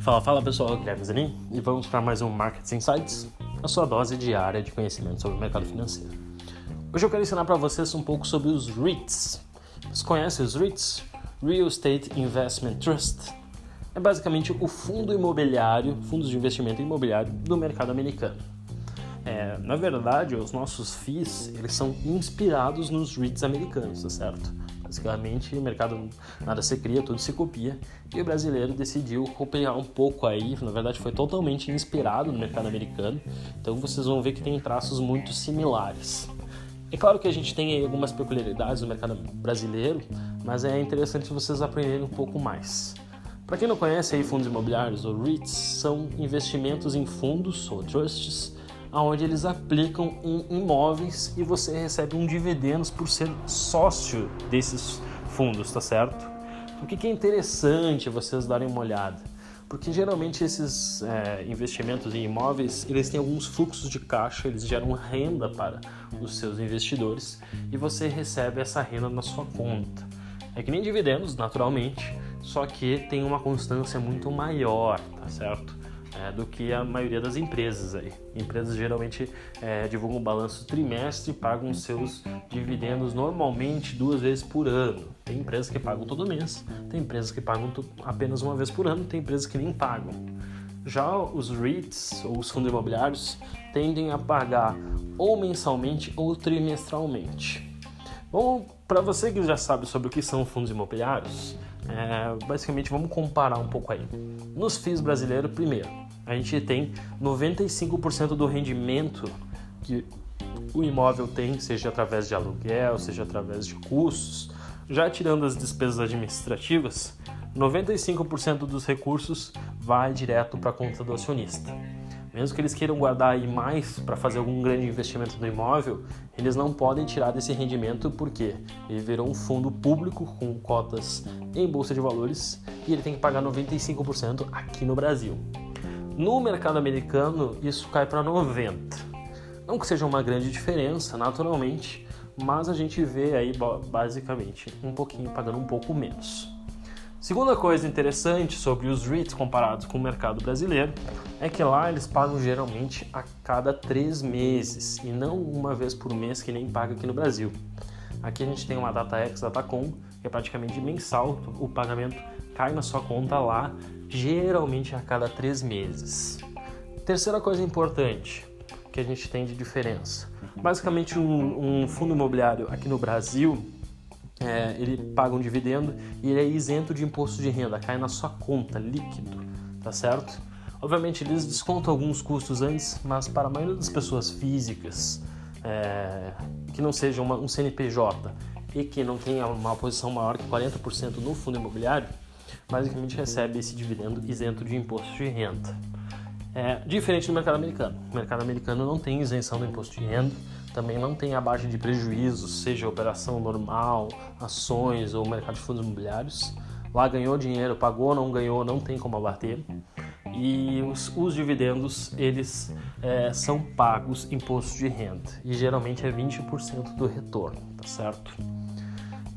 Fala, fala pessoal, Guilherme Zanin e vamos para mais um Market Insights, a sua dose diária de conhecimento sobre o mercado financeiro. Hoje eu quero ensinar para vocês um pouco sobre os REITs. Vocês conhecem os REITs? Real Estate Investment Trust. É basicamente o fundo imobiliário, fundos de investimento imobiliário do mercado americano. É, na verdade, os nossos FIIs eles são inspirados nos REITs americanos, tá certo? Basicamente, o mercado nada se cria, tudo se copia. E o brasileiro decidiu copiar um pouco aí, na verdade foi totalmente inspirado no mercado americano. Então vocês vão ver que tem traços muito similares. É claro que a gente tem algumas peculiaridades no mercado brasileiro, mas é interessante vocês aprenderem um pouco mais. Para quem não conhece aí fundos imobiliários ou REITs, são investimentos em fundos ou trusts onde eles aplicam em imóveis e você recebe um dividendos por ser sócio desses fundos, tá certo? O que é interessante vocês darem uma olhada? Porque geralmente esses é, investimentos em imóveis eles têm alguns fluxos de caixa, eles geram renda para os seus investidores e você recebe essa renda na sua conta. É que nem dividendos, naturalmente, só que tem uma constância muito maior, tá certo? É, do que a maioria das empresas aí. Empresas geralmente é, divulgam balanço trimestre e pagam seus dividendos normalmente duas vezes por ano. Tem empresas que pagam todo mês, tem empresas que pagam apenas uma vez por ano, tem empresas que nem pagam. Já os REITs, ou os fundos imobiliários, tendem a pagar ou mensalmente ou trimestralmente. Bom, para você que já sabe sobre o que são fundos imobiliários, é, basicamente vamos comparar um pouco aí. Nos FIIs brasileiros, primeiro, a gente tem 95% do rendimento que o imóvel tem, seja através de aluguel, seja através de custos, já tirando as despesas administrativas, 95% dos recursos vai direto para a conta do acionista. Mesmo que eles queiram guardar aí mais para fazer algum grande investimento no imóvel, eles não podem tirar desse rendimento porque ele virou um fundo público com cotas em bolsa de valores e ele tem que pagar 95% aqui no Brasil. No mercado americano, isso cai para 90. Não que seja uma grande diferença, naturalmente, mas a gente vê aí basicamente um pouquinho pagando um pouco menos. Segunda coisa interessante sobre os REITs comparados com o mercado brasileiro é que lá eles pagam geralmente a cada três meses e não uma vez por mês que nem paga aqui no Brasil. Aqui a gente tem uma data X, data com, é praticamente mensal, o pagamento cai na sua conta lá, geralmente a cada três meses. Terceira coisa importante que a gente tem de diferença. Basicamente, um, um fundo imobiliário aqui no Brasil, é, ele paga um dividendo e ele é isento de imposto de renda, cai na sua conta líquido, tá certo? Obviamente eles descontam alguns custos antes, mas para a maioria das pessoas físicas é, que não seja uma, um CNPJ e que não tenha uma posição maior que 40% no fundo imobiliário, basicamente recebe esse dividendo isento de imposto de renda. É, diferente do mercado americano. O mercado americano não tem isenção do imposto de renda, também não tem a de prejuízo, seja operação normal, ações ou mercado de fundos imobiliários. Lá ganhou dinheiro, pagou, não ganhou, não tem como abater. E os, os dividendos, eles é, são pagos imposto de renda. E geralmente é 20% do retorno, tá certo?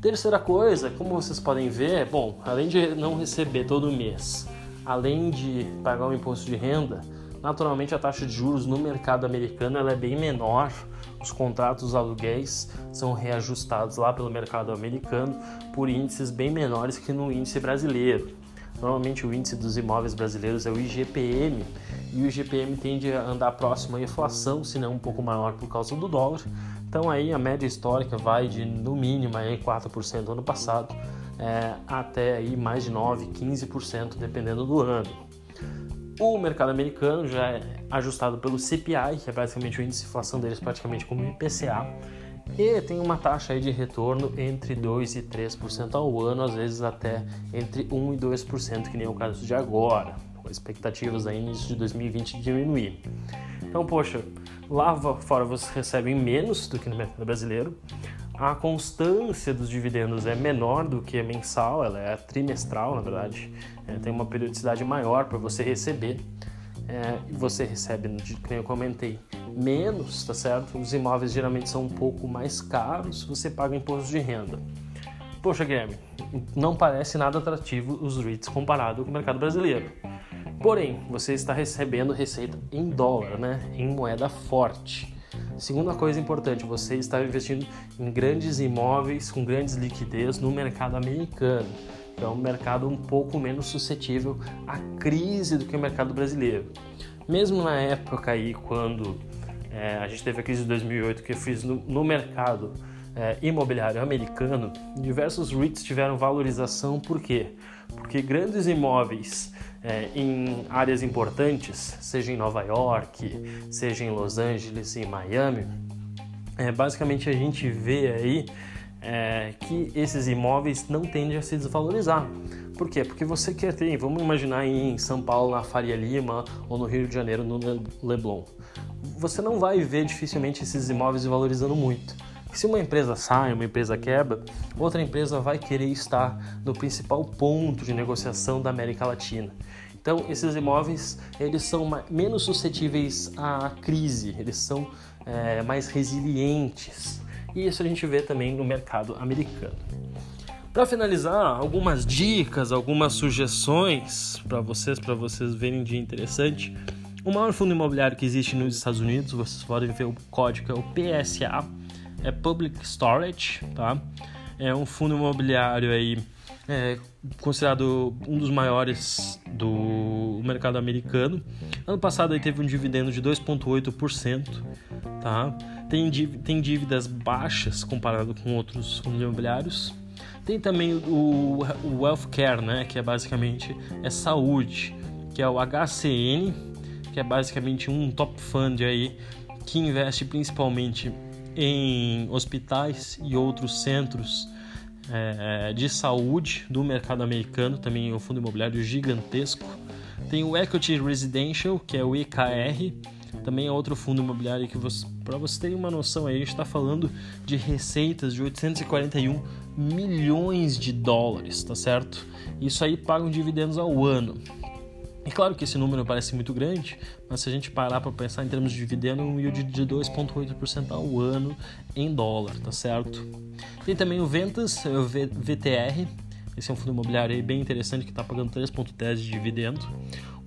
Terceira coisa, como vocês podem ver, bom, além de não receber todo mês, além de pagar o imposto de renda, naturalmente a taxa de juros no mercado americano ela é bem menor. Os contratos os aluguéis são reajustados lá pelo mercado americano por índices bem menores que no índice brasileiro. Normalmente o índice dos imóveis brasileiros é o IGPM e o IGPM tende a andar próximo à inflação, se não um pouco maior por causa do dólar. Então aí a média histórica vai de no mínimo aí 4% ano passado é, até aí mais de 9, 15% dependendo do ano. O mercado americano já é ajustado pelo CPI, que é basicamente o índice de inflação deles praticamente como IPCA, e tem uma taxa aí de retorno entre 2 e 3% ao ano, às vezes até entre 1 e 2%, que nem é o caso de agora, com expectativas aí início de 2020 de diminuir. Então, poxa, lá fora vocês recebem menos do que no mercado brasileiro. A constância dos dividendos é menor do que mensal, ela é trimestral, na verdade. É, tem uma periodicidade maior para você receber. É, você recebe, como eu comentei, menos, tá certo? Os imóveis geralmente são um pouco mais caros, você paga imposto de renda. Poxa, Guilherme, não parece nada atrativo os REITs comparado com o mercado brasileiro. Porém, você está recebendo receita em dólar, né? Em moeda forte. Segunda coisa importante, você está investindo em grandes imóveis com grandes liquidez no mercado americano. Que é um mercado um pouco menos suscetível à crise do que o mercado brasileiro. Mesmo na época aí, quando é, a gente teve a crise de 2008, que eu fiz no, no mercado é, imobiliário americano, diversos REITs tiveram valorização, por quê? Porque grandes imóveis é, em áreas importantes, seja em Nova York, seja em Los Angeles e Miami, é, basicamente a gente vê aí é, que esses imóveis não tendem a se desvalorizar. Por quê? Porque você quer ter, vamos imaginar em São Paulo, na Faria Lima, ou no Rio de Janeiro, no Leblon. Você não vai ver dificilmente esses imóveis valorizando muito se uma empresa sai, uma empresa quebra, outra empresa vai querer estar no principal ponto de negociação da América Latina. Então, esses imóveis eles são menos suscetíveis à crise, eles são é, mais resilientes. E isso a gente vê também no mercado americano. Para finalizar, algumas dicas, algumas sugestões para vocês, para vocês verem de interessante. O maior fundo imobiliário que existe nos Estados Unidos, vocês podem ver o código é o PSA, é Public Storage, tá? É um fundo imobiliário aí é, considerado um dos maiores do mercado americano. Ano passado aí teve um dividendo de 2,8%, tá? Tem, tem dívidas baixas comparado com outros fundos imobiliários. Tem também o, o Wealthcare, né? Que é basicamente é saúde, que é o HCN, que é basicamente um top fund aí que investe principalmente em hospitais e outros centros é, de saúde do mercado americano, também é um fundo imobiliário gigantesco. Tem o Equity Residential, que é o EKR, também é outro fundo imobiliário que você, para você ter uma noção aí, a gente está falando de receitas de 841 milhões de dólares, tá certo? Isso aí pagam dividendos ao ano. E claro que esse número parece muito grande, mas se a gente parar para pensar em termos de dividendo, um yield de 2,8% ao ano em dólar, tá certo? Tem também o Ventas, o VTR, esse é um fundo imobiliário bem interessante que está pagando 3,10 de dividendo.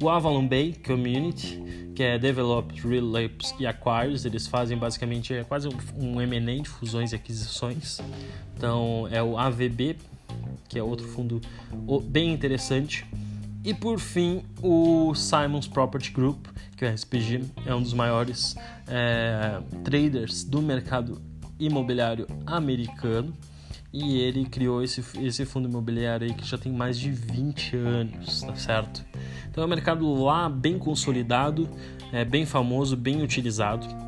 O Avalon Bay Community, que é Develop, Relapse e Acquires, eles fazem basicamente é quase um M&A de fusões e aquisições. Então é o AVB, que é outro fundo bem interessante. E por fim, o Simons Property Group, que é o SPG, é um dos maiores é, traders do mercado imobiliário americano. E ele criou esse, esse fundo imobiliário aí que já tem mais de 20 anos, tá certo? Então é um mercado lá bem consolidado, é bem famoso, bem utilizado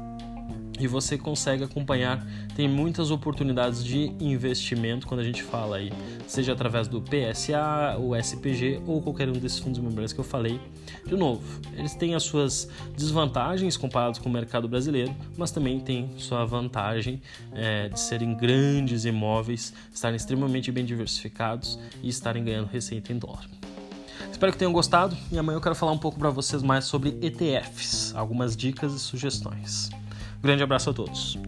e você consegue acompanhar. Tem muitas oportunidades de investimento quando a gente fala aí, seja através do PSA, o SPG ou qualquer um desses fundos imobiliários que eu falei. De novo, eles têm as suas desvantagens comparados com o mercado brasileiro, mas também tem sua vantagem é, de serem grandes imóveis, estarem extremamente bem diversificados e estarem ganhando receita em dólar. Espero que tenham gostado e amanhã eu quero falar um pouco para vocês mais sobre ETFs, algumas dicas e sugestões. Grande abraço a todos.